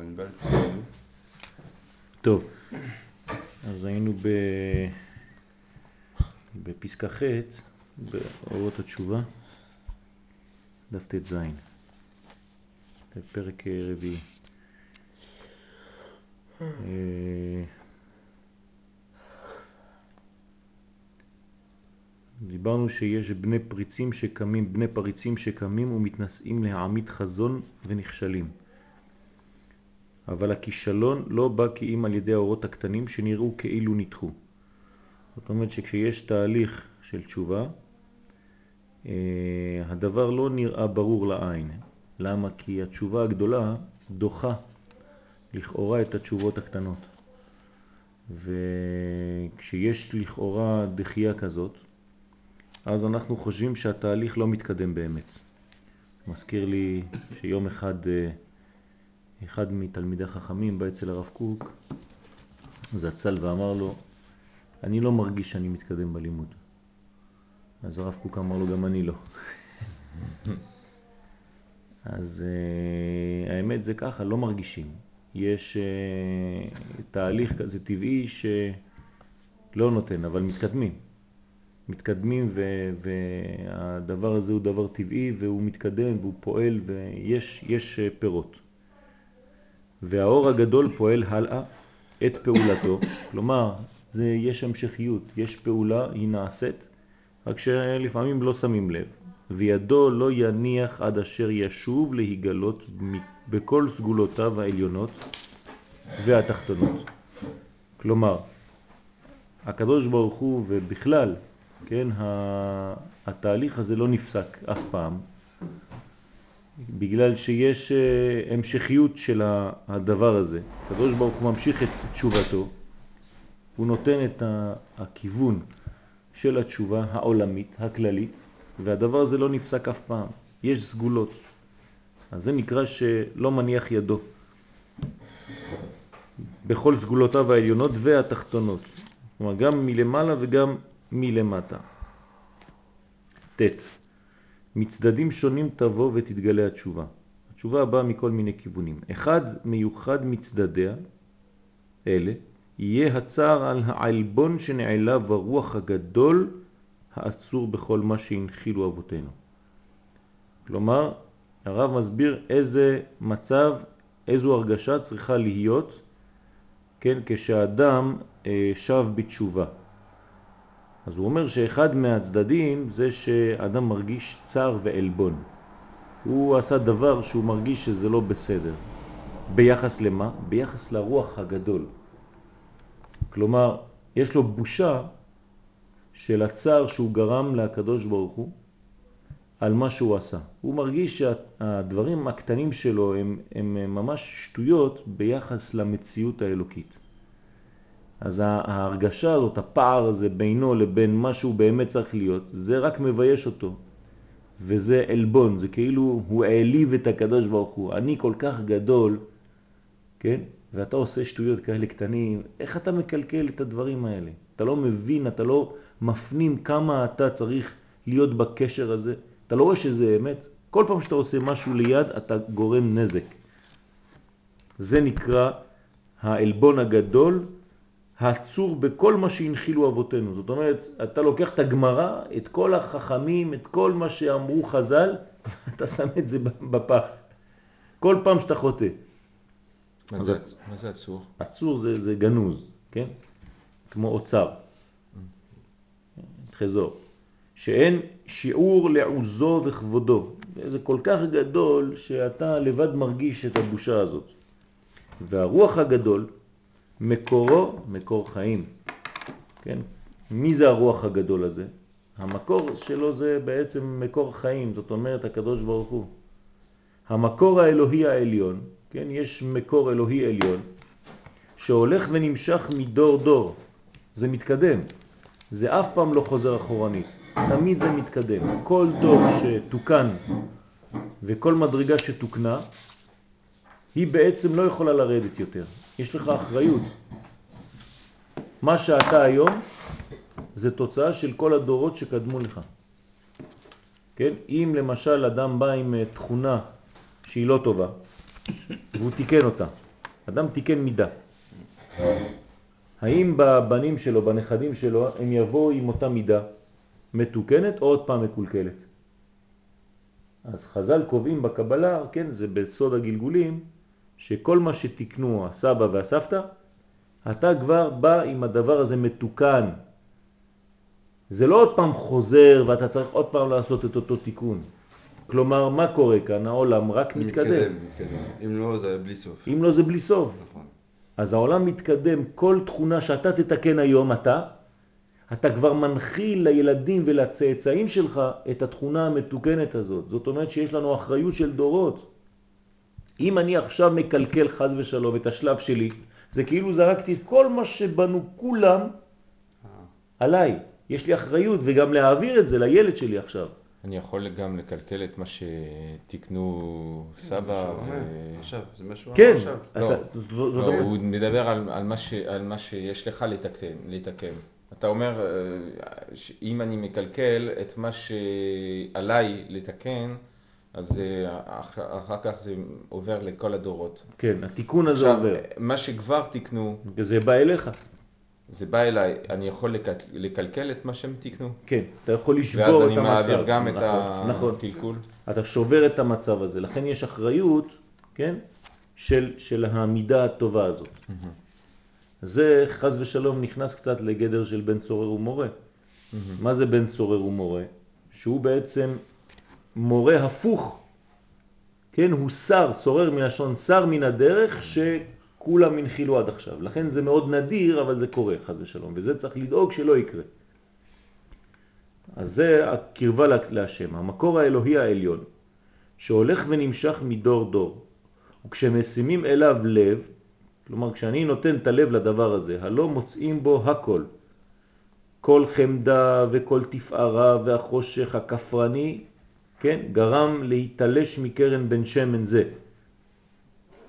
אני בא טוב, אז היינו ב... בפסקה ח' באורות התשובה, דף ט"ז, פרק רביעי. אה, דיברנו שיש בני פריצים שקמים, בני פריצים שקמים ומתנשאים להעמיד חזון ונכשלים. אבל הכישלון לא בא כי אם על ידי האורות הקטנים שנראו כאילו נדחו. זאת אומרת שכשיש תהליך של תשובה, אה, הדבר לא נראה ברור לעין. למה? כי התשובה הגדולה דוחה לכאורה את התשובות הקטנות. וכשיש לכאורה דחייה כזאת, אז אנחנו חושבים שהתהליך לא מתקדם באמת. מזכיר לי שיום אחד אה, אחד מתלמידי החכמים בא אצל הרב קוק, זצ"ל ואמר לו, אני לא מרגיש שאני מתקדם בלימוד. אז הרב קוק אמר לו, גם אני לא. אז uh, האמת זה ככה, לא מרגישים. יש uh, תהליך כזה טבעי שלא נותן, אבל מתקדמים. מתקדמים והדבר הזה הוא דבר טבעי והוא מתקדם והוא פועל ויש יש אה, פירות. והאור הגדול פועל הלאה את פעולתו, כלומר, זה, יש המשכיות, יש פעולה, היא נעשית, רק שלפעמים לא שמים לב. וידו לא יניח עד אשר ישוב להיגלות בכל סגולותיו העליונות והתחתונות. כלומר, הקדוש ברוך הוא ובכלל, כן, התהליך הזה לא נפסק אף פעם, בגלל שיש אה, המשכיות של הדבר הזה. הקדוש ברוך הוא ממשיך את תשובתו, הוא נותן את הכיוון של התשובה העולמית, הכללית, והדבר הזה לא נפסק אף פעם. יש סגולות. אז זה נקרא שלא מניח ידו. בכל סגולותיו העליונות והתחתונות. כלומר, גם מלמעלה וגם מלמטה. ט' מצדדים שונים תבוא ותתגלה התשובה. התשובה באה מכל מיני כיוונים. אחד מיוחד מצדדיה, אלה, יהיה הצער על העלבון שנעלה ברוח הגדול העצור בכל מה שהנחילו אבותינו. כלומר, הרב מסביר איזה מצב, איזו הרגשה צריכה להיות, כן, כשאדם אה, שב בתשובה. אז הוא אומר שאחד מהצדדים זה שאדם מרגיש צער ועלבון. הוא עשה דבר שהוא מרגיש שזה לא בסדר. ביחס למה? ביחס לרוח הגדול. כלומר, יש לו בושה של הצער שהוא גרם לקדוש ברוך הוא על מה שהוא עשה. הוא מרגיש שהדברים הקטנים שלו הם, הם ממש שטויות ביחס למציאות האלוקית. אז ההרגשה הזאת, הפער הזה בינו לבין מה שהוא באמת צריך להיות, זה רק מבייש אותו. וזה אלבון, זה כאילו הוא העליב את הקדוש ברוך הוא. אני כל כך גדול, כן? ואתה עושה שטויות כאלה קטנים, איך אתה מקלקל את הדברים האלה? אתה לא מבין, אתה לא מפנים כמה אתה צריך להיות בקשר הזה. אתה לא רואה שזה אמת? כל פעם שאתה עושה משהו ליד, אתה גורם נזק. זה נקרא האלבון הגדול העצור בכל מה שהנחילו אבותינו. זאת אומרת, אתה לוקח את הגמרא, את כל החכמים, את כל מה שאמרו חז"ל, אתה שם את זה בפח. כל פעם שאתה חוטא. מה זה, מה זה עצור? עצור זה, זה גנוז, כן? כמו אוצר. חזור. שאין שיעור לעוזו וכבודו. זה כל כך גדול שאתה לבד מרגיש את הבושה הזאת. והרוח הגדול מקורו מקור חיים. כן? מי זה הרוח הגדול הזה? המקור שלו זה בעצם מקור חיים, זאת אומרת הקדוש ברוך הוא. המקור האלוהי העליון, כן? יש מקור אלוהי עליון שהולך ונמשך מדור דור. זה מתקדם. זה אף פעם לא חוזר אחורנית. תמיד זה מתקדם. כל דור שתוקן וכל מדרגה שתוקנה, היא בעצם לא יכולה לרדת יותר. יש לך אחריות. מה שאתה היום זה תוצאה של כל הדורות שקדמו לך. כן? אם למשל אדם בא עם אה, תכונה שהיא לא טובה, והוא תיקן אותה. אדם תיקן מידה. האם בבנים שלו, בנכדים שלו, הם יבואו עם אותה מידה מתוקנת או עוד פעם מקולקלת? אז חז"ל קובעים בקבלה, כן, זה בסוד הגלגולים, שכל מה שתקנו הסבא והסבתא, אתה כבר בא עם הדבר הזה מתוקן. זה לא עוד פעם חוזר ואתה צריך עוד פעם לעשות את אותו תיקון. כלומר, מה קורה כאן? העולם רק מתקדם. מתקדם, מתקדם. אם לא, זה בלי סוף. אם לא, זה בלי סוף. נכון. אז העולם מתקדם, כל תכונה שאתה תתקן היום אתה, אתה כבר מנחיל לילדים ולצאצאים שלך את התכונה המתוקנת הזאת. זאת אומרת שיש לנו אחריות של דורות. אם אני עכשיו מקלקל חז ושלום את השלב שלי, זה כאילו זרקתי את כל מה שבנו כולם עליי. יש לי אחריות וגם להעביר את זה לילד שלי עכשיו. אני יכול גם לקלקל את מה שתקנו סבא. עכשיו, זה מה שהוא אמר עכשיו. לא, לא הוא מדבר על מה שיש לך לתקן. אתה אומר, אה, אם אני מקלקל את מה שעליי לתקן, אז אחר כך זה עובר לכל הדורות. כן, התיקון הזה עכשיו, עובר. מה שכבר תיקנו... זה בא אליך. זה בא אליי, אני יכול לקלקל את מה שהם תיקנו? כן, אתה יכול לשבור את המצב. ואז אני מעביר גם נכון, את נכון. הקלקול? אתה שובר את המצב הזה, לכן יש אחריות, כן, של, של המידה הטובה הזאת. Mm-hmm. זה חז ושלום נכנס קצת לגדר של בן צורר ומורה. Mm-hmm. מה זה בן צורר ומורה? שהוא בעצם מורה הפוך, כן, הוא שר, סורר מלשון שר מן הדרך שכולם הנחילו עד עכשיו. לכן זה מאוד נדיר, אבל זה קורה, חז ושלום, וזה צריך לדאוג שלא יקרה. אז זה הקרבה להשם, המקור האלוהי העליון, שהולך ונמשך מדור דור, וכשמשימים אליו לב, כלומר כשאני נותן את הלב לדבר הזה, הלא מוצאים בו הכל, כל חמדה וכל תפארה והחושך הכפרני, כן, גרם להתלש מקרן בן שמן זה.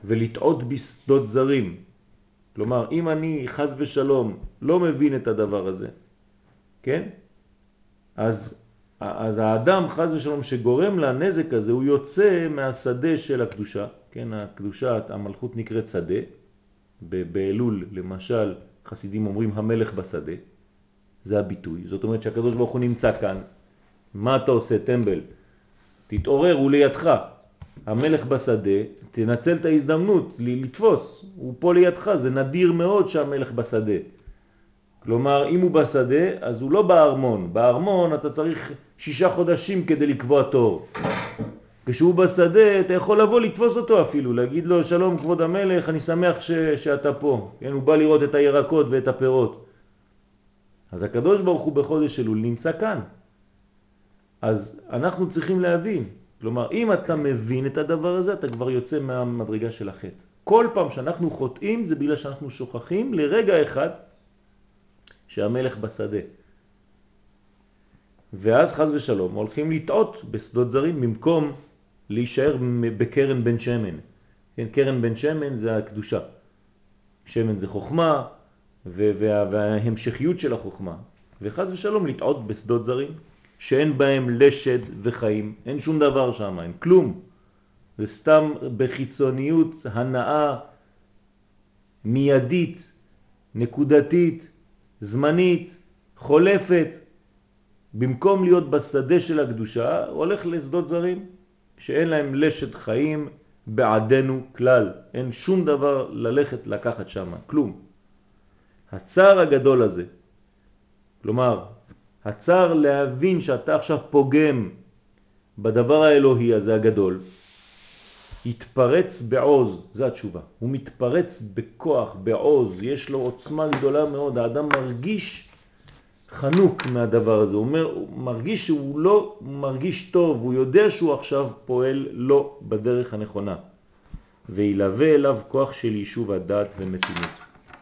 ולטעות בשדות זרים. כלומר, אם אני חז ושלום לא מבין את הדבר הזה, כן, אז, אז האדם חז ושלום שגורם לנזק הזה, הוא יוצא מהשדה של הקדושה, כן, הקדושה, המלכות נקראת שדה, באלול למשל חסידים אומרים המלך בשדה, זה הביטוי, זאת אומרת שהקדוש ברוך הוא נמצא כאן, מה אתה עושה טמבל? תתעורר, הוא לידך. המלך בשדה, תנצל את ההזדמנות לתפוס, הוא פה לידך, זה נדיר מאוד שהמלך בשדה. כלומר, אם הוא בשדה, אז הוא לא בארמון. בארמון אתה צריך שישה חודשים כדי לקבוע תור. כשהוא בשדה, אתה יכול לבוא לתפוס אותו אפילו, להגיד לו, שלום כבוד המלך, אני שמח ש, שאתה פה. כן, הוא בא לראות את הירקות ואת הפירות. אז הקדוש ברוך הוא בחודש אלול נמצא כאן. אז אנחנו צריכים להבין, כלומר, אם אתה מבין את הדבר הזה, אתה כבר יוצא מהמדרגה של החטא. כל פעם שאנחנו חוטאים זה בגלל שאנחנו שוכחים לרגע אחד שהמלך בשדה. ואז חז ושלום הולכים לטעות בשדות זרים במקום להישאר בקרן בן שמן. כן, קרן בן שמן זה הקדושה. שמן זה חוכמה וה, וההמשכיות של החוכמה. וחז ושלום לטעות בשדות זרים. שאין בהם לשד וחיים, אין שום דבר שם, אין כלום. זה סתם בחיצוניות הנאה מיידית, נקודתית, זמנית, חולפת. במקום להיות בשדה של הקדושה, הולך לשדות זרים, שאין להם לשד חיים בעדנו כלל. אין שום דבר ללכת לקחת שם, כלום. הצער הגדול הזה, כלומר, הצער להבין שאתה עכשיו פוגם בדבר האלוהי הזה הגדול, התפרץ בעוז, זה התשובה. הוא מתפרץ בכוח, בעוז, יש לו עוצמה גדולה מאוד, האדם מרגיש חנוק מהדבר הזה, הוא, אומר, הוא מרגיש שהוא לא מרגיש טוב, הוא יודע שהוא עכשיו פועל לא בדרך הנכונה, וילווה אליו כוח של יישוב הדעת ומתינות.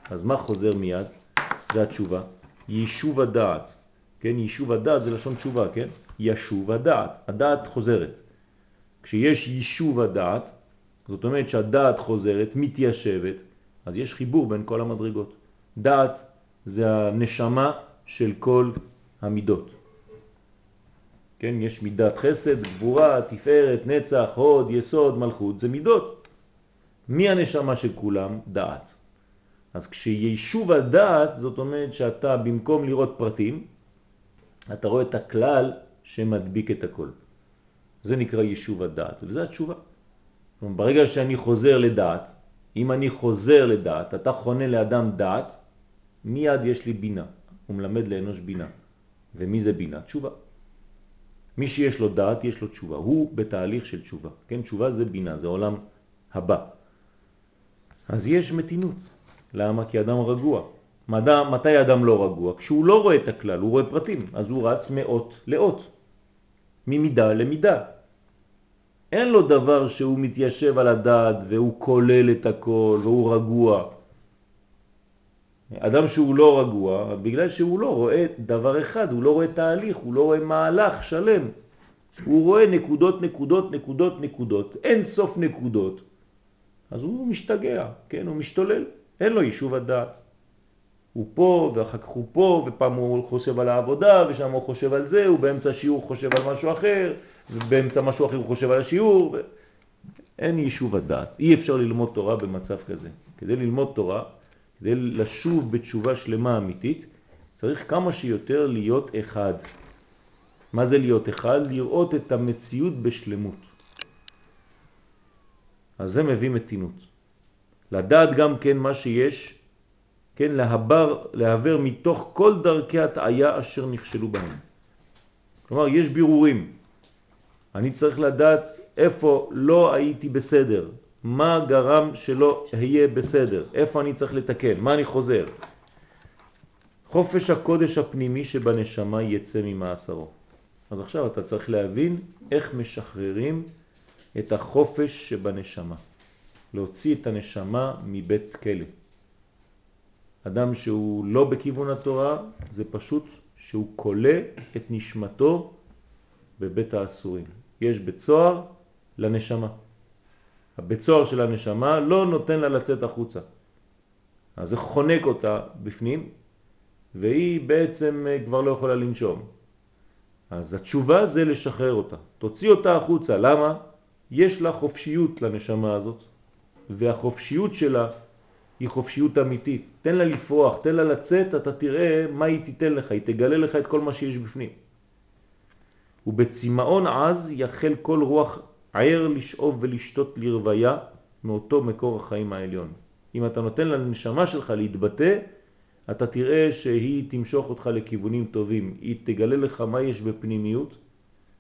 אז מה חוזר מיד? זה התשובה. יישוב הדעת. כן, יישוב הדעת זה לשון תשובה, כן? ישוב הדעת, הדעת חוזרת. כשיש יישוב הדעת, זאת אומרת שהדעת חוזרת, מתיישבת, אז יש חיבור בין כל המדרגות. דעת זה הנשמה של כל המידות. כן, יש מידת חסד, גבורה, תפארת, נצח, הוד, יסוד, מלכות, זה מידות. מי הנשמה של כולם? דעת. אז כשישוב הדעת, זאת אומרת שאתה במקום לראות פרטים, אתה רואה את הכלל שמדביק את הכל. זה נקרא יישוב הדעת, וזו התשובה. ברגע שאני חוזר לדעת, אם אני חוזר לדעת, אתה חונה לאדם דעת, מיד יש לי בינה. הוא מלמד לאנוש בינה. ומי זה בינה? תשובה. מי שיש לו דעת, יש לו תשובה. הוא בתהליך של תשובה. כן, תשובה זה בינה, זה עולם הבא. אז יש מתינות. למה? כי אדם רגוע. מדי, מתי אדם לא רגוע? כשהוא לא רואה את הכלל, הוא רואה פרטים, אז הוא רץ מאות לאות, ממידה למידה. אין לו דבר שהוא מתיישב על הדעת והוא כולל את הכל והוא רגוע. אדם שהוא לא רגוע, בגלל שהוא לא רואה דבר אחד, הוא לא רואה תהליך, הוא לא רואה מהלך שלם. הוא רואה נקודות, נקודות, נקודות, נקודות, אין סוף נקודות. אז הוא משתגע, כן, הוא משתולל, אין לו יישוב הדעת. הוא פה, ואחר כך הוא פה, ופעם הוא חושב על העבודה, ושם הוא חושב על זה, הוא באמצע השיעור חושב על משהו אחר, ובאמצע משהו אחר הוא חושב על השיעור. ו... אין יישוב הדעת. אי אפשר ללמוד תורה במצב כזה. כדי ללמוד תורה, כדי לשוב בתשובה שלמה אמיתית, צריך כמה שיותר להיות אחד. מה זה להיות אחד? לראות את המציאות בשלמות. אז זה מביא מתינות. לדעת גם כן מה שיש, כן, להבר, להעבר מתוך כל דרכי הטעיה אשר נכשלו בהם. כלומר, יש בירורים. אני צריך לדעת איפה לא הייתי בסדר, מה גרם שלא אהיה בסדר, איפה אני צריך לתקן, מה אני חוזר. חופש הקודש הפנימי שבנשמה יצא ממאסרו. אז עכשיו אתה צריך להבין איך משחררים את החופש שבנשמה. להוציא את הנשמה מבית כלא. אדם שהוא לא בכיוון התורה זה פשוט שהוא קולה את נשמתו בבית האסורים. יש בית סוהר לנשמה. הבית סוהר של הנשמה לא נותן לה לצאת החוצה. אז זה חונק אותה בפנים, והיא בעצם כבר לא יכולה לנשום. אז התשובה זה לשחרר אותה. תוציא אותה החוצה. למה? יש לה חופשיות לנשמה הזאת, והחופשיות שלה היא חופשיות אמיתית. תן לה לפרוח, תן לה לצאת, אתה תראה מה היא תיתן לך, היא תגלה לך את כל מה שיש בפנים. ובצמאון עז יחל כל רוח ער לשאוב ולשתות לרוויה מאותו מקור החיים העליון. אם אתה נותן לנשמה שלך להתבטא, אתה תראה שהיא תמשוך אותך לכיוונים טובים, היא תגלה לך מה יש בפנימיות,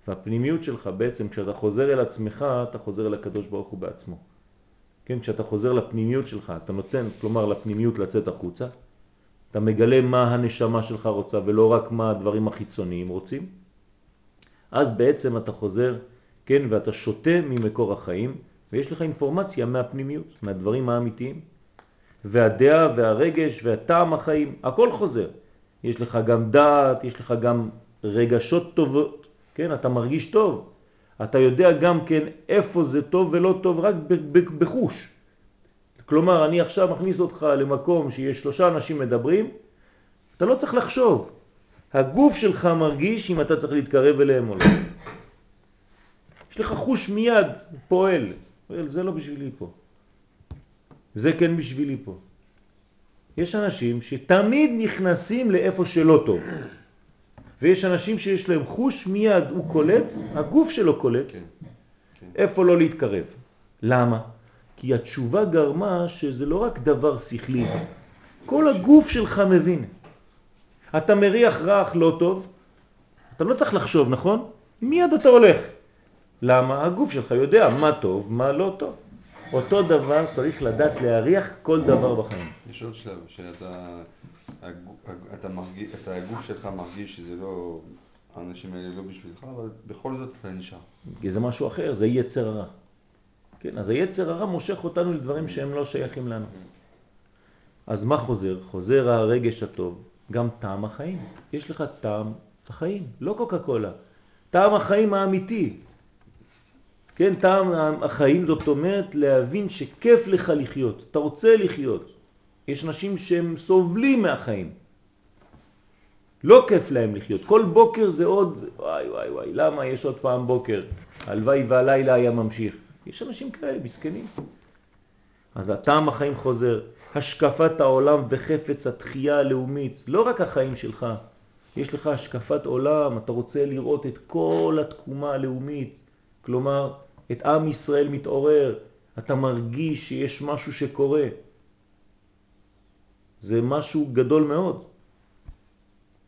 והפנימיות שלך בעצם כשאתה חוזר אל עצמך, אתה חוזר אל הקדוש ברוך הוא בעצמו. כן, כשאתה חוזר לפנימיות שלך, אתה נותן, כלומר לפנימיות לצאת החוצה, אתה מגלה מה הנשמה שלך רוצה ולא רק מה הדברים החיצוניים רוצים, אז בעצם אתה חוזר, כן, ואתה שותה ממקור החיים, ויש לך אינפורמציה מהפנימיות, מהדברים האמיתיים. והדעה והרגש והטעם החיים, הכל חוזר. יש לך גם דעת, יש לך גם רגשות טובות, כן, אתה מרגיש טוב. אתה יודע גם כן איפה זה טוב ולא טוב רק בחוש. כלומר, אני עכשיו מכניס אותך למקום שיש שלושה אנשים מדברים, אתה לא צריך לחשוב. הגוף שלך מרגיש אם אתה צריך להתקרב אליהם או לא. יש לך חוש מיד פועל. זה לא בשבילי פה. זה כן בשבילי פה. יש אנשים שתמיד נכנסים לאיפה שלא טוב. ויש אנשים שיש להם חוש מיד, הוא קולט, הגוף שלו קולט, כן, כן. איפה לא להתקרב. למה? כי התשובה גרמה שזה לא רק דבר שכלי, כל הגוף שלך מבין. אתה מריח רך לא טוב, אתה לא צריך לחשוב, נכון? מיד אתה הולך. למה? הגוף שלך יודע מה טוב, מה לא טוב. אותו דבר צריך לדעת להריח כל דבר בחיים. יש עוד שלב, שאתה, אתה מרגיש, אתה, הגוף שלך מרגיש שזה לא, האנשים האלה לא בשבילך, אבל בכל זאת אתה נשאר. זה משהו אחר, זה יצר הרע. כן, אז היצר הרע מושך אותנו לדברים שהם לא שייכים לנו. אז מה חוזר? חוזר הרגש הטוב, גם טעם החיים. יש לך טעם החיים, לא קוקה קולה. טעם החיים האמיתי. כן, טעם החיים זאת אומרת להבין שכיף לך לחיות, אתה רוצה לחיות. יש אנשים שהם סובלים מהחיים. לא כיף להם לחיות. כל בוקר זה עוד, וואי וואי וואי, למה יש עוד פעם בוקר? הלוואי והלילה היה ממשיך. יש אנשים כאלה, מסכנים. אז הטעם החיים חוזר, השקפת העולם וחפץ התחייה הלאומית, לא רק החיים שלך, יש לך השקפת עולם, אתה רוצה לראות את כל התקומה הלאומית, כלומר, את עם ישראל מתעורר, אתה מרגיש שיש משהו שקורה. זה משהו גדול מאוד.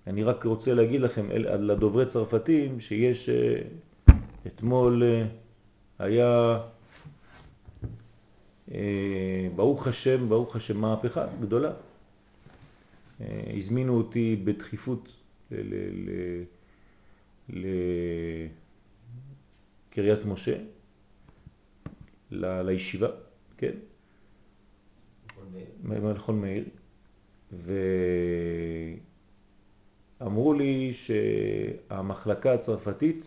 אני רק רוצה להגיד לכם, לדוברי צרפתים, שיש אה, אתמול אה, היה, אה, ברוך השם, ברוך השם, מהפכה גדולה. הזמינו אותי בדחיפות לקריית משה, לישיבה, כן? מלכון מאיר. ואמרו לי שהמחלקה הצרפתית,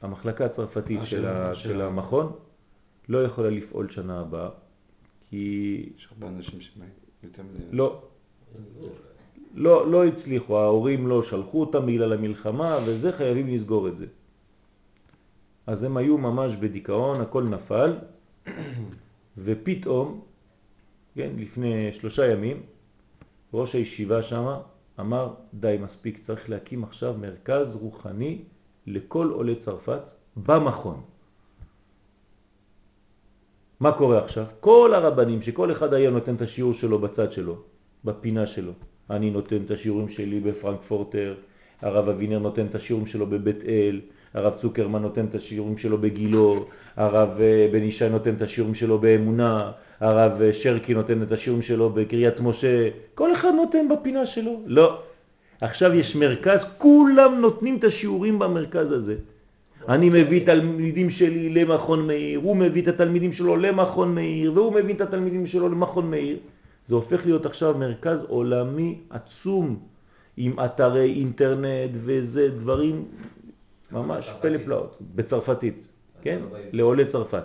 המחלקה הצרפתית אה, של, ה, של המכון לא יכולה לפעול שנה הבאה, כי... יש הרבה אנשים שבאים יותר מדי... לא. לא, לא הצליחו, ההורים לא שלחו אותם בגלל המלחמה וזה, חייבים לסגור את זה. אז הם היו ממש בדיכאון, הכל נפל, ופתאום, כן, לפני שלושה ימים, ראש הישיבה שם אמר, די מספיק, צריך להקים עכשיו מרכז רוחני לכל עולי צרפת במכון. מה קורה עכשיו? כל הרבנים, שכל אחד היה נותן את השיעור שלו בצד שלו, בפינה שלו. אני נותן את השיעורים שלי בפרנקפורטר, הרב אבינר נותן את השיעורים שלו בבית אל, הרב צוקרמן נותן את השיעורים שלו בגילו, הרב אה, בן ישי נותן את השיעורים שלו באמונה, הרב אה, שרקי נותן את השיעורים שלו בקריית משה, כל אחד נותן בפינה שלו. לא. עכשיו יש מרכז, כולם נותנים את השיעורים במרכז הזה. אני מביא תלמידים שלי למכון מאיר, הוא מביא את התלמידים שלו למכון מאיר, והוא מביא את התלמידים שלו למכון מאיר. זה הופך להיות עכשיו מרכז עולמי עצום, עם אתרי אינטרנט וזה דברים ממש פלא פלאות, בצרפתית, כן? לעולי צרפת.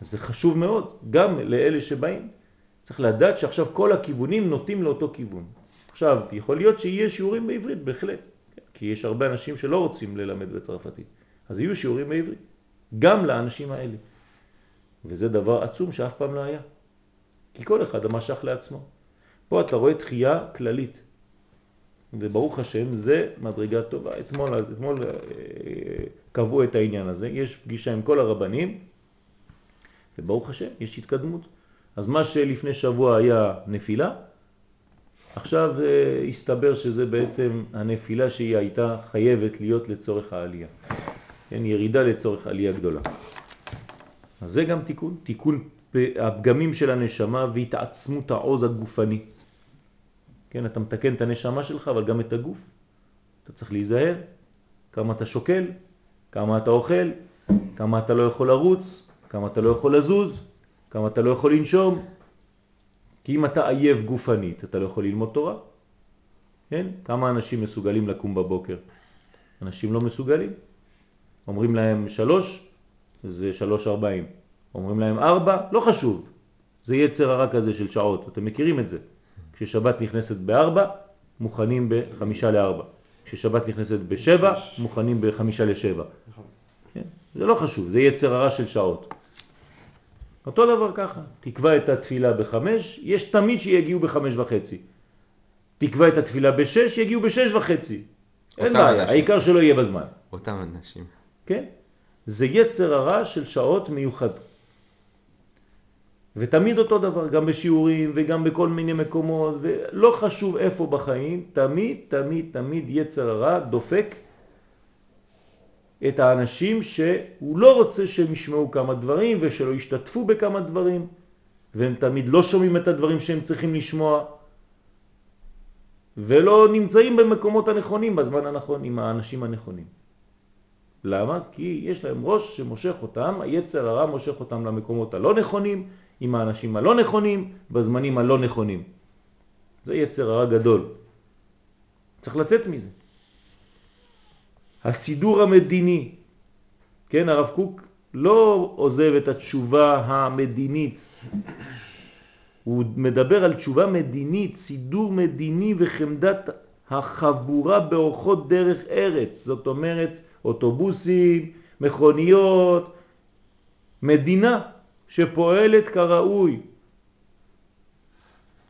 אז זה חשוב מאוד, גם לאלה שבאים. צריך לדעת שעכשיו כל הכיוונים נוטים לאותו כיוון. עכשיו, יכול להיות שיהיה שיעורים בעברית, בהחלט, כי יש הרבה אנשים שלא רוצים ללמד בצרפתית. אז יהיו שיעורים בעברית, גם לאנשים האלה. וזה דבר עצום שאף פעם לא היה. כי כל אחד משך לעצמו. פה אתה רואה תחייה כללית. וברוך השם זה מדרגה טובה. אתמול, אתמול אה, קבעו את העניין הזה, יש פגישה עם כל הרבנים, וברוך השם יש התקדמות. אז מה שלפני שבוע היה נפילה, עכשיו uh, הסתבר שזה בעצם הנפילה שהיא הייתה חייבת להיות לצורך העלייה. כן, ירידה לצורך עלייה גדולה. אז זה גם תיקון, תיקון הפגמים של הנשמה והתעצמות העוז הגופני. כן, אתה מתקן את הנשמה שלך, אבל גם את הגוף. אתה צריך להיזהר, כמה אתה שוקל, כמה אתה אוכל, כמה אתה לא יכול לרוץ, כמה אתה לא יכול לזוז, כמה אתה לא יכול לנשום. כי אם אתה עייב גופנית, אתה לא יכול ללמוד תורה. כן? כמה אנשים מסוגלים לקום בבוקר? אנשים לא מסוגלים. אומרים להם שלוש, זה שלוש ארבעים. אומרים להם ארבע, לא חשוב. זה יצר הרע כזה של שעות, אתם מכירים את זה. כששבת נכנסת בארבע, מוכנים בחמישה לארבע. כששבת נכנסת בשבע, מוכנים בחמישה לשבע. כן? זה לא חשוב, זה יצר הרע של שעות. אותו דבר ככה, תקבע את התפילה בחמש, יש תמיד שיגיעו בחמש וחצי. תקבע את התפילה בשש, יגיעו בשש וחצי. אין בעיה, העיקר שלא יהיה בזמן. אותם אנשים. כן? זה יצר הרע של שעות מיוחד. ותמיד אותו דבר, גם בשיעורים וגם בכל מיני מקומות, ולא חשוב איפה בחיים, תמיד, תמיד, תמיד יצר הרע דופק את האנשים שהוא לא רוצה שהם ישמעו כמה דברים ושלא ישתתפו בכמה דברים, והם תמיד לא שומעים את הדברים שהם צריכים לשמוע, ולא נמצאים במקומות הנכונים בזמן הנכון עם האנשים הנכונים. למה? כי יש להם ראש שמושך אותם, היצר הרע מושך אותם למקומות הלא נכונים, עם האנשים הלא נכונים, בזמנים הלא נכונים. זה יצר הרע גדול. צריך לצאת מזה. הסידור המדיני, כן, הרב קוק לא עוזב את התשובה המדינית, הוא מדבר על תשובה מדינית, סידור מדיני וחמדת החבורה באורחות דרך ארץ, זאת אומרת אוטובוסים, מכוניות, מדינה שפועלת כראוי,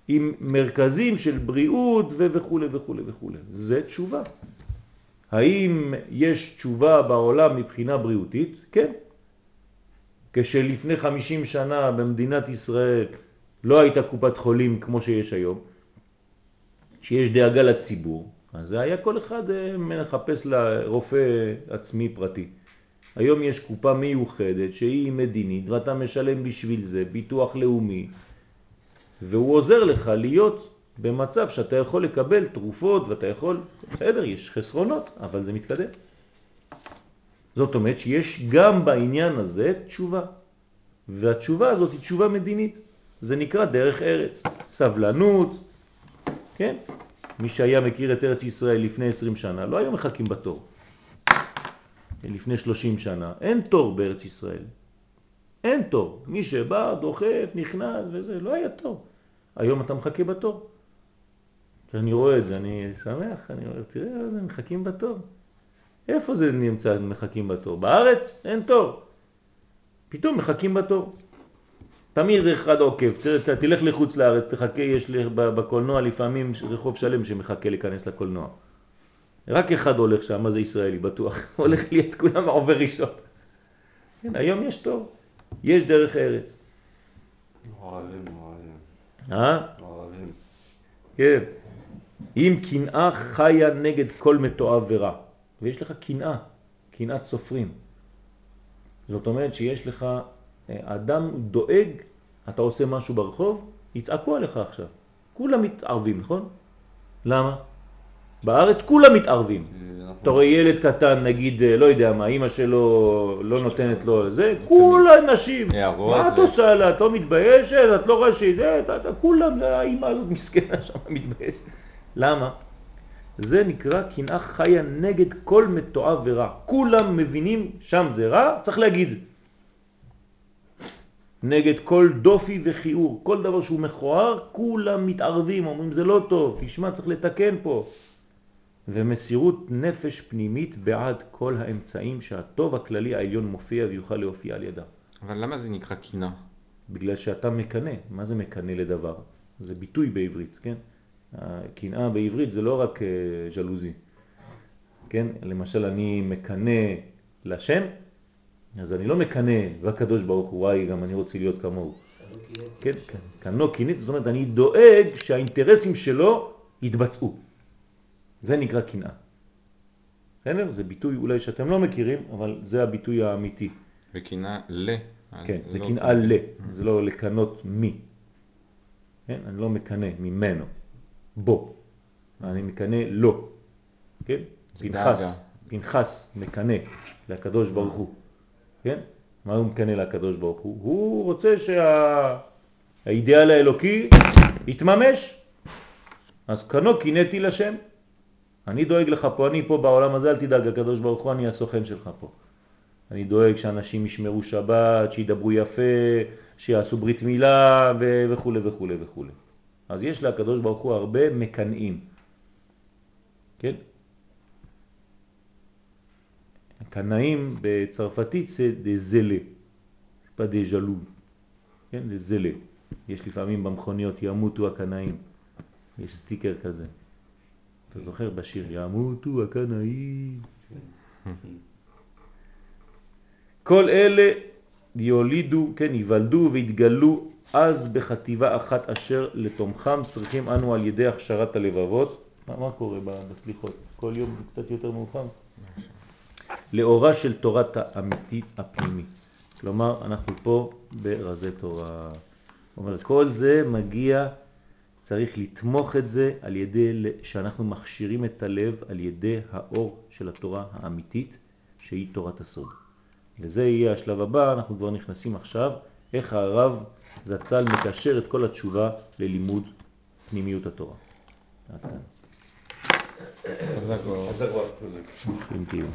עם מרכזים של בריאות וכו' וכו' וכו'. זה תשובה. האם יש תשובה בעולם מבחינה בריאותית? כן. כשלפני 50 שנה במדינת ישראל לא הייתה קופת חולים כמו שיש היום, שיש דאגה לציבור, אז זה היה כל אחד אה, מחפש לרופא עצמי פרטי. היום יש קופה מיוחדת שהיא מדינית ואתה משלם בשביל זה ביטוח לאומי והוא עוזר לך להיות במצב שאתה יכול לקבל תרופות ואתה יכול, בסדר, יש חסרונות, אבל זה מתקדם. זאת אומרת שיש גם בעניין הזה תשובה, והתשובה הזאת היא תשובה מדינית. זה נקרא דרך ארץ, סבלנות, כן? מי שהיה מכיר את ארץ ישראל לפני 20 שנה, לא היו מחכים בתור. לפני 30 שנה, אין תור בארץ ישראל. אין תור. מי שבא, דוחף, נכנס וזה, לא היה תור. היום אתה מחכה בתור. כשאני רואה את זה, אני שמח, אני אומר, תראה, זה מחכים בתור. איפה זה נמצא, מחכים בתור? בארץ אין תור. פתאום מחכים בתור. תמיד אחד עוקב, תראה, תלך לחוץ לארץ, תחכה, יש בקולנוע לפעמים רחוב שלם שמחכה להיכנס לקולנוע. רק אחד הולך שם, זה ישראלי, בטוח. הולך להיות כולם עובר ראשון. כן, היום יש תור, יש דרך ארץ. אוהבים, אוהבים. אה? אוהבים. כן. אם קנאה חיה נגד כל מתועב ורע, ויש לך קנאה, קנאת סופרים. זאת אומרת שיש לך, אה, אדם דואג, אתה עושה משהו ברחוב, יצעקו עליך עכשיו. כולם מתערבים, נכון? למה? בארץ כולם מתערבים. אתה רואה ילד קטן, נגיד, אה, לא יודע מה, אמא שלו לא נותנת לו זה, כולם נשים. מה את עושה לה? את לא מתביישת? את לא רואה שזה? כולם, האמא הזאת מסכנה שם מתביישת. למה? זה נקרא קנאה חיה נגד כל מתועב ורע. כולם מבינים שם זה רע, צריך להגיד. נגד כל דופי וחיור, כל דבר שהוא מכוער, כולם מתערבים, אומרים זה לא טוב, תשמע, צריך לתקן פה. ומסירות נפש פנימית בעד כל האמצעים שהטוב הכללי העליון מופיע ויוכל להופיע על ידה. אבל למה זה נקרא קינה? בגלל שאתה מקנה. מה זה מקנה לדבר? זה ביטוי בעברית, כן? הקנאה בעברית זה לא רק אה, ז'לוזי, כן? למשל אני מקנה לשם, אז אני לא מקנה לקדוש ברוך הוא, וואי, גם אני רוצה להיות כמוהו. כן, כן, קנו קינית, זאת אומרת אני דואג שהאינטרסים שלו יתבצעו. זה נקרא קנאה. בסדר? זה ביטוי אולי שאתם לא מכירים, אבל זה הביטוי האמיתי. וקנאה ל. כן, זה לא קנאה ל, זה לא לקנות מי. כן? אני לא מקנה ממנו, בו. אני מקנה לו. כן? פנחס, פנחס מקנה לקדוש ברוך הוא. כן? מה הוא מקנה לקדוש ברוך הוא? הוא רוצה שהאידאל האלוקי יתממש. אז קנו קינאתי לשם. אני דואג לך פה, אני פה בעולם הזה, אל תדאג, הקדוש ברוך הוא, אני הסוכן שלך פה. אני דואג שאנשים ישמרו שבת, שידברו יפה, שיעשו ברית מילה וכו' וכו' וכו'. אז יש לקדוש ברוך הוא הרבה מקנאים. כן? קנאים בצרפתית זה דזלה, pas des jaloux, כן? דזלה. יש לפעמים במכוניות ימותו הקנאים, יש סטיקר כזה. אתה זוכר בשיר ימותו הקנאים. כל אלה יולידו, כן, יוולדו ויתגלו אז בחטיבה אחת אשר לתומכם צריכים אנו על ידי הכשרת הלבבות. מה, מה קורה בסליחות? כל יום קצת יותר מאוחר? לאורה של תורת האמיתית הפנימית. כלומר, אנחנו פה ברזי תורה. אומר, כל זה מגיע צריך לתמוך את זה על ידי שאנחנו מכשירים את הלב על ידי האור של התורה האמיתית שהיא תורת הסוד. וזה יהיה השלב הבא, אנחנו כבר נכנסים עכשיו, איך הרב זצ"ל מקשר את כל התשובה ללימוד פנימיות התורה. עד כאן. חזק מאוד. חזק מאוד.